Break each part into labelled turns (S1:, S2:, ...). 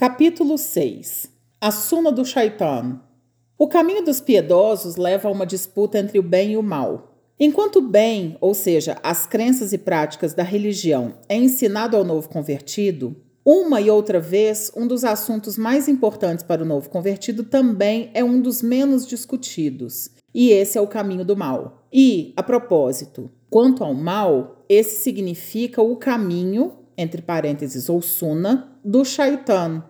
S1: Capítulo 6 A Suna do Shaitan O caminho dos piedosos leva a uma disputa entre o bem e o mal. Enquanto o bem, ou seja, as crenças e práticas da religião, é ensinado ao novo convertido, uma e outra vez, um dos assuntos mais importantes para o novo convertido também é um dos menos discutidos, e esse é o caminho do mal. E, a propósito, quanto ao mal, esse significa o caminho, entre parênteses, ou suna, do shaitan,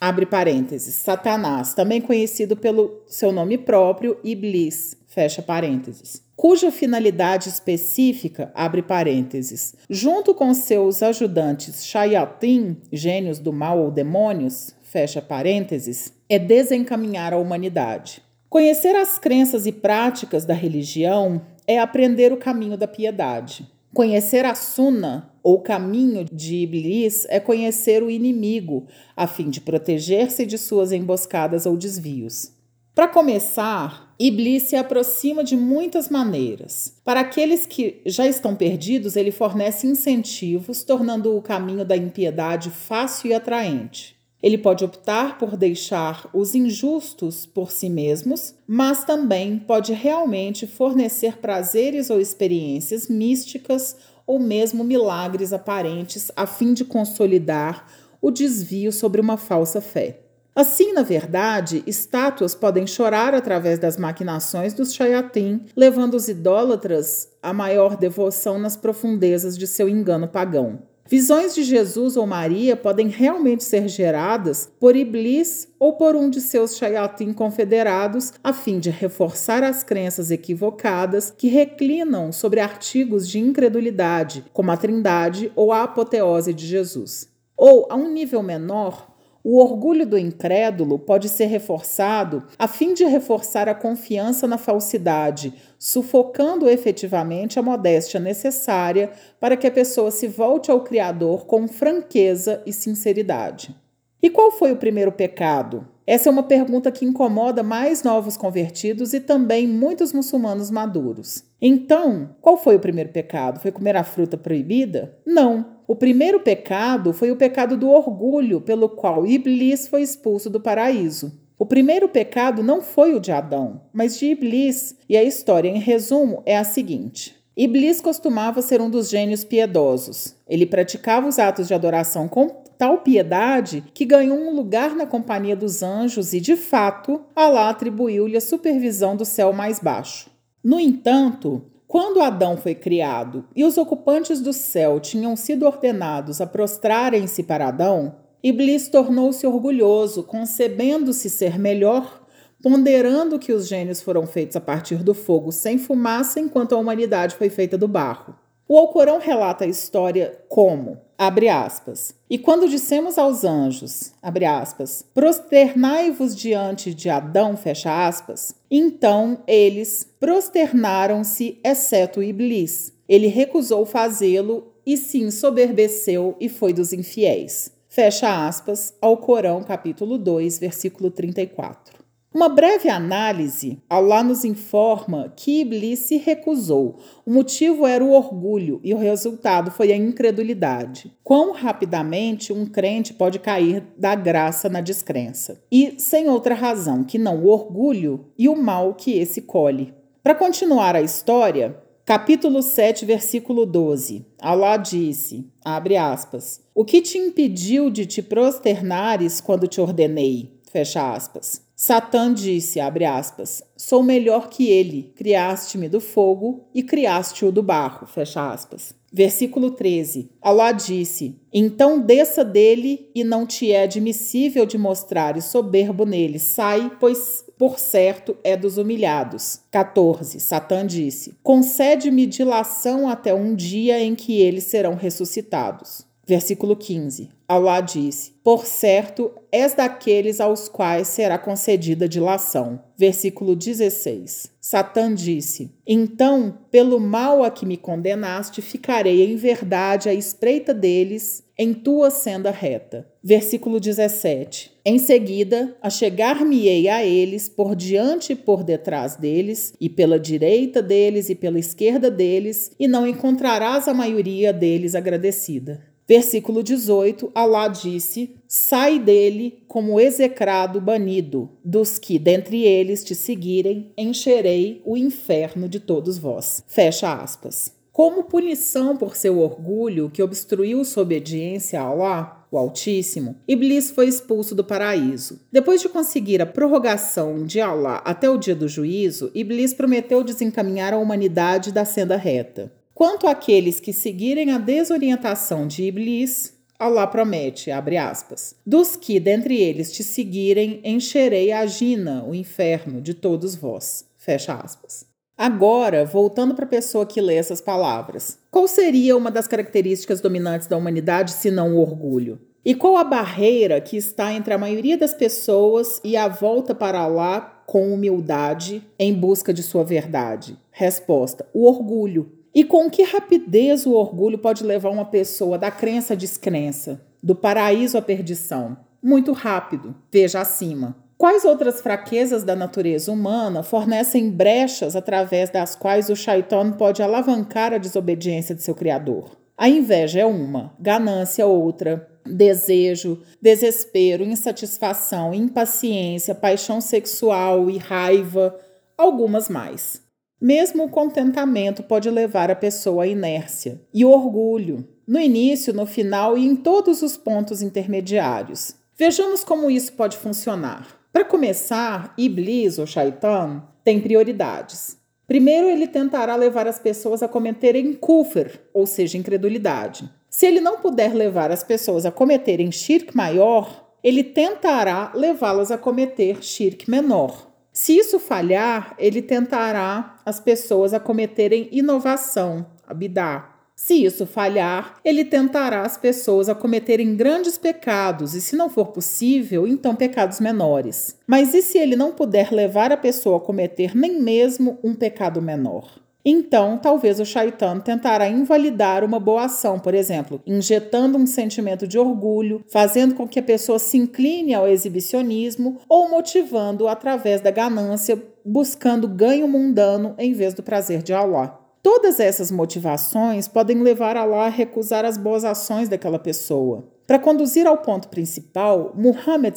S1: abre parênteses, Satanás, também conhecido pelo seu nome próprio, Iblis, fecha parênteses, cuja finalidade específica, abre parênteses, junto com seus ajudantes Shayatin, gênios do mal ou demônios, fecha parênteses, é desencaminhar a humanidade. Conhecer as crenças e práticas da religião é aprender o caminho da piedade. Conhecer a Sunna, ou caminho de Iblis, é conhecer o inimigo, a fim de proteger-se de suas emboscadas ou desvios. Para começar, Iblis se aproxima de muitas maneiras. Para aqueles que já estão perdidos, ele fornece incentivos, tornando o caminho da impiedade fácil e atraente. Ele pode optar por deixar os injustos por si mesmos, mas também pode realmente fornecer prazeres ou experiências místicas ou mesmo milagres aparentes a fim de consolidar o desvio sobre uma falsa fé. Assim, na verdade, estátuas podem chorar através das maquinações dos Shayatin, levando os idólatras a maior devoção nas profundezas de seu engano pagão. Visões de Jesus ou Maria podem realmente ser geradas por Iblis ou por um de seus shayatin confederados, a fim de reforçar as crenças equivocadas que reclinam sobre artigos de incredulidade, como a Trindade ou a apoteose de Jesus. Ou, a um nível menor, o orgulho do incrédulo pode ser reforçado a fim de reforçar a confiança na falsidade, sufocando efetivamente a modéstia necessária para que a pessoa se volte ao Criador com franqueza e sinceridade. E qual foi o primeiro pecado? Essa é uma pergunta que incomoda mais novos convertidos e também muitos muçulmanos maduros. Então, qual foi o primeiro pecado? Foi comer a fruta proibida? Não. O primeiro pecado foi o pecado do orgulho, pelo qual Iblis foi expulso do paraíso. O primeiro pecado não foi o de Adão, mas de Iblis, e a história, em resumo, é a seguinte. Iblis costumava ser um dos gênios piedosos. Ele praticava os atos de adoração com tal piedade que ganhou um lugar na companhia dos anjos e, de fato, Alá atribuiu-lhe a supervisão do céu mais baixo. No entanto, quando Adão foi criado e os ocupantes do céu tinham sido ordenados a prostrarem-se para Adão, Iblis tornou-se orgulhoso, concebendo-se ser melhor, ponderando que os gênios foram feitos a partir do fogo sem fumaça, enquanto a humanidade foi feita do barro. O Alcorão relata a história como, abre aspas, e quando dissemos aos anjos, abre aspas, prosternai-vos diante de Adão, fecha aspas, então eles prosternaram-se, exceto Iblis. Ele recusou fazê-lo e se ensoberbeceu e foi dos infiéis. Fecha aspas, ao Corão, capítulo 2, versículo 34. Uma breve análise, Allah nos informa que Iblis se recusou. O motivo era o orgulho e o resultado foi a incredulidade. Quão rapidamente um crente pode cair da graça na descrença? E sem outra razão que não o orgulho e o mal que esse colhe. Para continuar a história, Capítulo 7, versículo 12. Allah disse, abre aspas, O que te impediu de te prosternares quando te ordenei? Fecha aspas. Satã disse, abre aspas, sou melhor que ele, criaste-me do fogo e criaste-o do barro, fecha aspas. Versículo 13. Allah disse: Então desça dele e não te é admissível de mostrares soberbo nele. Sai, pois por certo é dos humilhados. 14. Satã disse: Concede-me dilação até um dia em que eles serão ressuscitados. Versículo 15. Allah disse: Por certo, és daqueles aos quais será concedida dilação. Versículo 16. Satã disse: Então, pelo mal a que me condenaste, ficarei em verdade à espreita deles em tua senda reta. Versículo 17. Em seguida, achegar-me-ei a eles por diante e por detrás deles, e pela direita deles e pela esquerda deles, e não encontrarás a maioria deles agradecida. Versículo 18, Alá disse: Sai dele como execrado banido, dos que dentre eles te seguirem, encherei o inferno de todos vós. Fecha aspas. Como punição por seu orgulho que obstruiu sua obediência a Alá, o Altíssimo, Iblis foi expulso do paraíso. Depois de conseguir a prorrogação de Alá até o dia do juízo, Iblis prometeu desencaminhar a humanidade da senda reta. Quanto àqueles que seguirem a desorientação de Iblis, Allah promete, abre aspas, dos que dentre eles te seguirem, encherei a gina, o inferno, de todos vós. Fecha aspas. Agora, voltando para a pessoa que lê essas palavras, qual seria uma das características dominantes da humanidade se não o orgulho? E qual a barreira que está entre a maioria das pessoas e a volta para lá com humildade em busca de sua verdade? Resposta: o orgulho. E com que rapidez o orgulho pode levar uma pessoa da crença à descrença, do paraíso à perdição? Muito rápido, veja acima. Quais outras fraquezas da natureza humana fornecem brechas através das quais o Shaitan pode alavancar a desobediência de seu Criador? A inveja é uma, ganância outra, desejo, desespero, insatisfação, impaciência, paixão sexual e raiva, algumas mais. Mesmo o contentamento pode levar a pessoa à inércia e orgulho, no início, no final e em todos os pontos intermediários. Vejamos como isso pode funcionar. Para começar, Iblis ou Shaitan tem prioridades. Primeiro, ele tentará levar as pessoas a cometerem kufr, ou seja, incredulidade. Se ele não puder levar as pessoas a cometerem shirk maior, ele tentará levá-las a cometer shirk menor. Se isso falhar, ele tentará as pessoas a cometerem inovação, abidar. Se isso falhar, ele tentará as pessoas a cometerem grandes pecados e, se não for possível, então pecados menores. Mas e se ele não puder levar a pessoa a cometer nem mesmo um pecado menor? Então, talvez o Shaitan tentará invalidar uma boa ação, por exemplo, injetando um sentimento de orgulho, fazendo com que a pessoa se incline ao exibicionismo ou motivando através da ganância, buscando ganho mundano em vez do prazer de Allah. Todas essas motivações podem levar Allah a recusar as boas ações daquela pessoa. Para conduzir ao ponto principal, Muhammad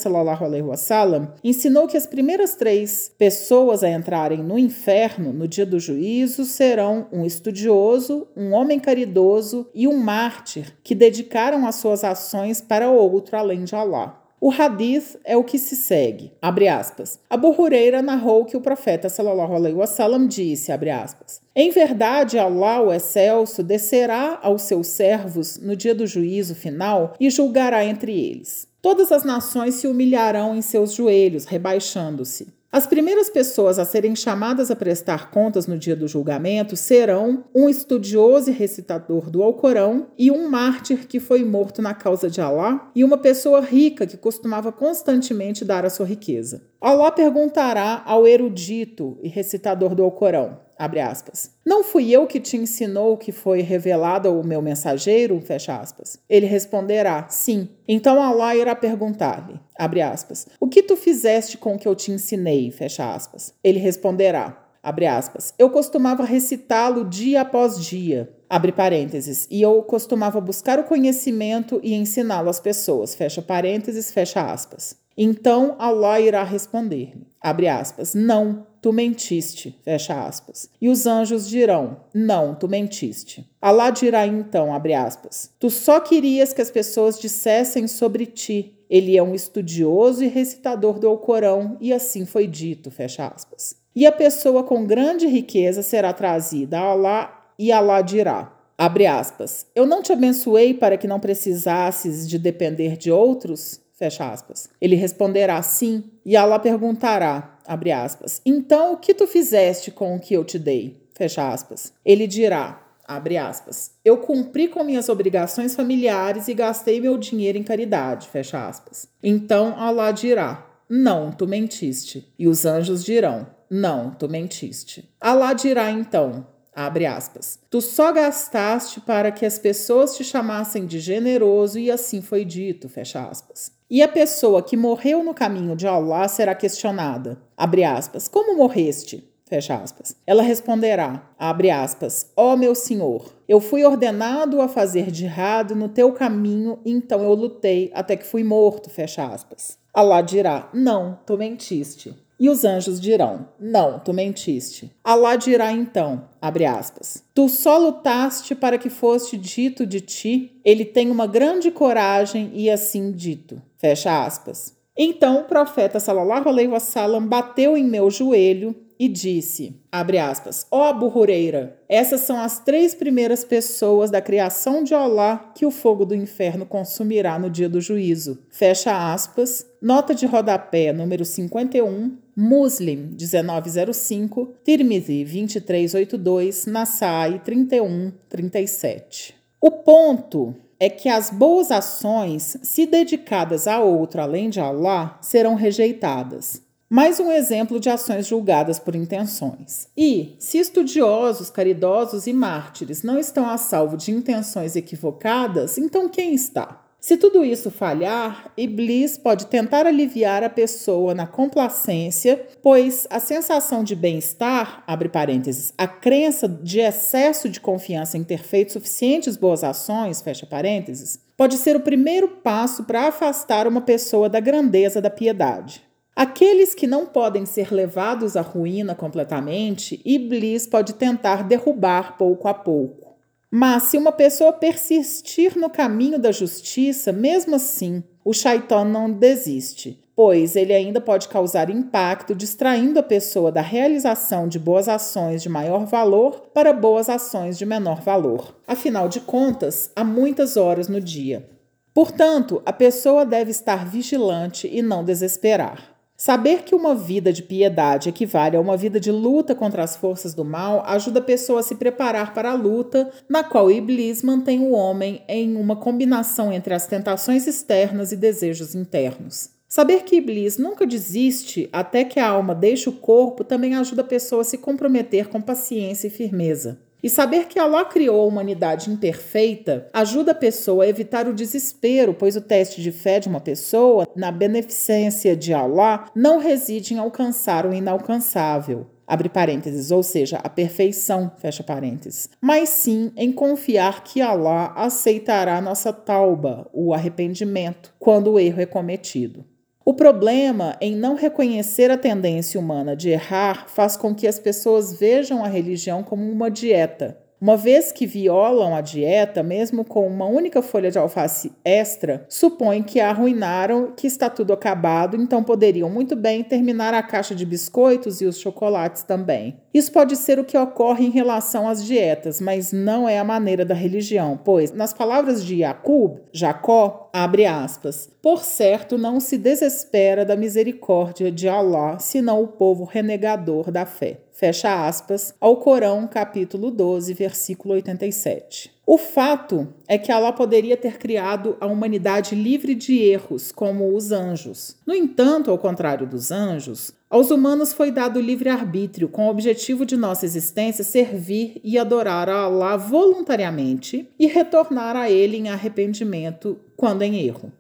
S1: wasallam ensinou que as primeiras três pessoas a entrarem no inferno no dia do juízo serão um estudioso, um homem caridoso e um mártir que dedicaram as suas ações para outro além de Allah. O hadith é o que se segue. Abre aspas. Abu Huraira narrou que o profeta sallallahu alaihi wasallam disse, abre aspas: Em verdade, Allah, o excelso, descerá aos seus servos no dia do juízo final e julgará entre eles. Todas as nações se humilharão em seus joelhos, rebaixando-se. As primeiras pessoas a serem chamadas a prestar contas no dia do julgamento serão um estudioso e recitador do Alcorão e um mártir que foi morto na causa de Alá e uma pessoa rica que costumava constantemente dar a sua riqueza. Allah perguntará ao erudito e recitador do Alcorão: abre aspas. Não fui eu que te ensinou o que foi revelado ao meu mensageiro? Fecha aspas. Ele responderá, sim. Então Allah irá perguntar-lhe, abre aspas, o que tu fizeste com o que eu te ensinei? Fecha aspas. Ele responderá, abre aspas, eu costumava recitá-lo dia após dia, abre parênteses, e eu costumava buscar o conhecimento e ensiná-lo às pessoas, fecha parênteses, fecha aspas. Então Allah irá responder-lhe, abre aspas, não, tu mentiste, fecha aspas. E os anjos dirão, não, tu mentiste. Allah dirá então, abre aspas, tu só querias que as pessoas dissessem sobre ti, ele é um estudioso e recitador do Alcorão, e assim foi dito, fecha aspas. E a pessoa com grande riqueza será trazida a Allah, e Allah dirá, abre aspas, eu não te abençoei para que não precisasses de depender de outros? Fecha aspas. Ele responderá sim, e Allah perguntará, abre aspas, então o que tu fizeste com o que eu te dei? Fecha aspas. Ele dirá, abre aspas, eu cumpri com minhas obrigações familiares e gastei meu dinheiro em caridade, fecha aspas. Então Allah dirá, não, tu mentiste. E os anjos dirão, não, tu mentiste. Allah dirá então, Abre aspas. Tu só gastaste para que as pessoas te chamassem de generoso e assim foi dito, fecha aspas. E a pessoa que morreu no caminho de Allah será questionada. Abre aspas. Como morreste? Fecha aspas. Ela responderá, abre aspas, ó oh, meu senhor, eu fui ordenado a fazer jihad no teu caminho, então eu lutei até que fui morto, fecha aspas. Alá dirá, não, tu mentiste. E os anjos dirão: Não, tu mentiste. Alá dirá então, abre aspas, Tu só lutaste para que fosse dito de ti, ele tem uma grande coragem e assim dito. Fecha aspas. Então o profeta sallallahu alaihi wasallam bateu em meu joelho e disse, abre aspas, ó oh, essas são as três primeiras pessoas da criação de Allah que o fogo do inferno consumirá no dia do juízo. Fecha aspas, nota de rodapé número 51, Muslim 1905, Tirmidhi 2382, Nasai 3137. O ponto é que as boas ações, se dedicadas a outro além de Allah, serão rejeitadas. Mais um exemplo de ações julgadas por intenções. E, se estudiosos, caridosos e mártires não estão a salvo de intenções equivocadas, então quem está? Se tudo isso falhar, Iblis pode tentar aliviar a pessoa na complacência, pois a sensação de bem-estar, abre parênteses, a crença de excesso de confiança em ter feito suficientes boas ações, fecha parênteses, pode ser o primeiro passo para afastar uma pessoa da grandeza da piedade. Aqueles que não podem ser levados à ruína completamente, Iblis pode tentar derrubar pouco a pouco. Mas se uma pessoa persistir no caminho da justiça, mesmo assim, o Shaitan não desiste, pois ele ainda pode causar impacto distraindo a pessoa da realização de boas ações de maior valor para boas ações de menor valor. Afinal de contas, há muitas horas no dia. Portanto, a pessoa deve estar vigilante e não desesperar. Saber que uma vida de piedade equivale a uma vida de luta contra as forças do mal ajuda a pessoa a se preparar para a luta, na qual Iblis mantém o homem em uma combinação entre as tentações externas e desejos internos. Saber que Iblis nunca desiste até que a alma deixe o corpo também ajuda a pessoa a se comprometer com paciência e firmeza. E saber que Allah criou a humanidade imperfeita ajuda a pessoa a evitar o desespero, pois o teste de fé de uma pessoa, na beneficência de Allah, não reside em alcançar o inalcançável. Abre parênteses, ou seja, a perfeição, fecha parênteses. Mas sim em confiar que Allah aceitará nossa tauba, o arrependimento, quando o erro é cometido. O problema em não reconhecer a tendência humana de errar faz com que as pessoas vejam a religião como uma dieta, uma vez que violam a dieta, mesmo com uma única folha de alface extra, supõem que a arruinaram, que está tudo acabado, então poderiam muito bem terminar a caixa de biscoitos e os chocolates também. Isso pode ser o que ocorre em relação às dietas, mas não é a maneira da religião, pois, nas palavras de Jacob, Jacó, abre aspas, por certo não se desespera da misericórdia de Allah, senão o povo renegador da fé fecha aspas, ao Corão, capítulo 12, versículo 87. O fato é que Allah poderia ter criado a humanidade livre de erros, como os anjos. No entanto, ao contrário dos anjos, aos humanos foi dado livre-arbítrio, com o objetivo de nossa existência servir e adorar a Allah voluntariamente e retornar a Ele em arrependimento quando em erro.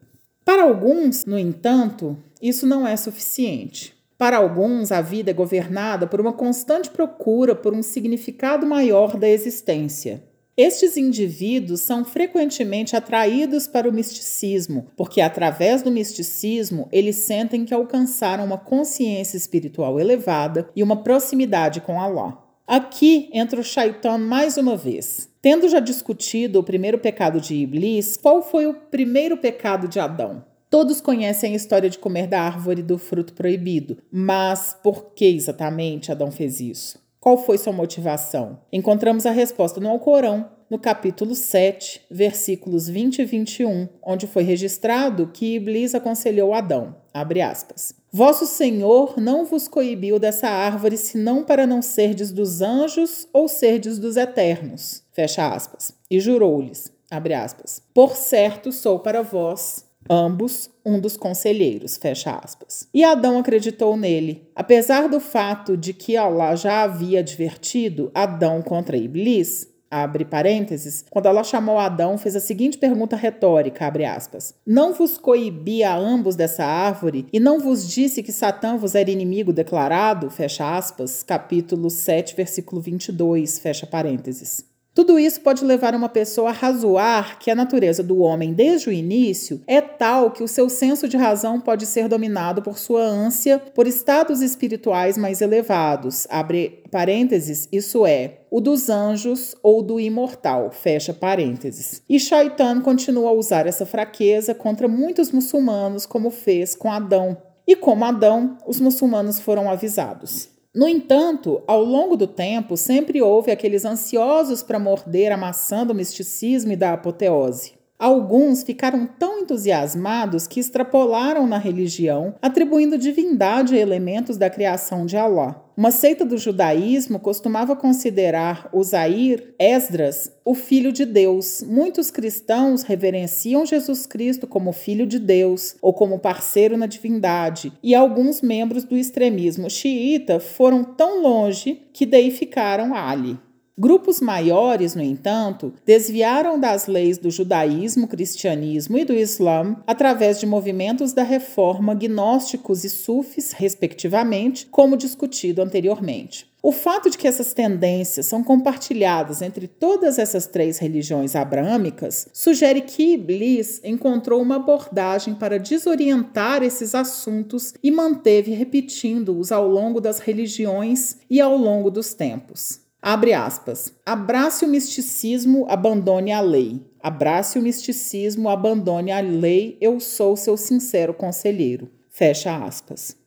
S1: Para alguns, no entanto, isso não é suficiente. Para alguns, a vida é governada por uma constante procura por um significado maior da existência. Estes indivíduos são frequentemente atraídos para o misticismo, porque através do misticismo eles sentem que alcançaram uma consciência espiritual elevada e uma proximidade com Allah. Aqui entra o Shaitan mais uma vez. Tendo já discutido o primeiro pecado de Iblis, qual foi o primeiro pecado de Adão? Todos conhecem a história de comer da árvore do fruto proibido, mas por que exatamente Adão fez isso? Qual foi sua motivação? Encontramos a resposta no Alcorão, no capítulo 7, versículos 20 e 21, onde foi registrado que Iblis aconselhou Adão, abre aspas, Vosso Senhor não vos coibiu dessa árvore senão para não serdes dos anjos ou serdes dos eternos, fecha aspas, e jurou-lhes, abre aspas, Por certo sou para vós ambos um dos conselheiros, fecha aspas. E Adão acreditou nele. Apesar do fato de que Allah já havia advertido Adão contra Iblis, abre parênteses, quando ela chamou Adão, fez a seguinte pergunta retórica, abre aspas: Não vos coibi a ambos dessa árvore, e não vos disse que Satã vos era inimigo declarado? Fecha aspas, capítulo 7, versículo 22, fecha parênteses. Tudo isso pode levar uma pessoa a razoar que a natureza do homem desde o início é tal que o seu senso de razão pode ser dominado por sua ânsia por estados espirituais mais elevados. Abre parênteses, isso é, o dos anjos ou do imortal, fecha parênteses. E Shaitan continua a usar essa fraqueza contra muitos muçulmanos, como fez com Adão. E como Adão, os muçulmanos foram avisados. No entanto, ao longo do tempo, sempre houve aqueles ansiosos para morder a maçã do misticismo e da apoteose. Alguns ficaram tão entusiasmados que extrapolaram na religião, atribuindo divindade a elementos da criação de Allah. Uma seita do judaísmo costumava considerar o Zair, Esdras, o filho de Deus. Muitos cristãos reverenciam Jesus Cristo como filho de Deus ou como parceiro na divindade, e alguns membros do extremismo xiita foram tão longe que deificaram Ali. Grupos maiores, no entanto, desviaram das leis do judaísmo, cristianismo e do islã através de movimentos da reforma gnósticos e sufis, respectivamente, como discutido anteriormente. O fato de que essas tendências são compartilhadas entre todas essas três religiões abrâmicas sugere que Iblis encontrou uma abordagem para desorientar esses assuntos e manteve repetindo-os ao longo das religiões e ao longo dos tempos. Abre aspas. Abrace o misticismo, abandone a lei. Abrace o misticismo, abandone a lei. Eu sou seu sincero conselheiro. Fecha aspas.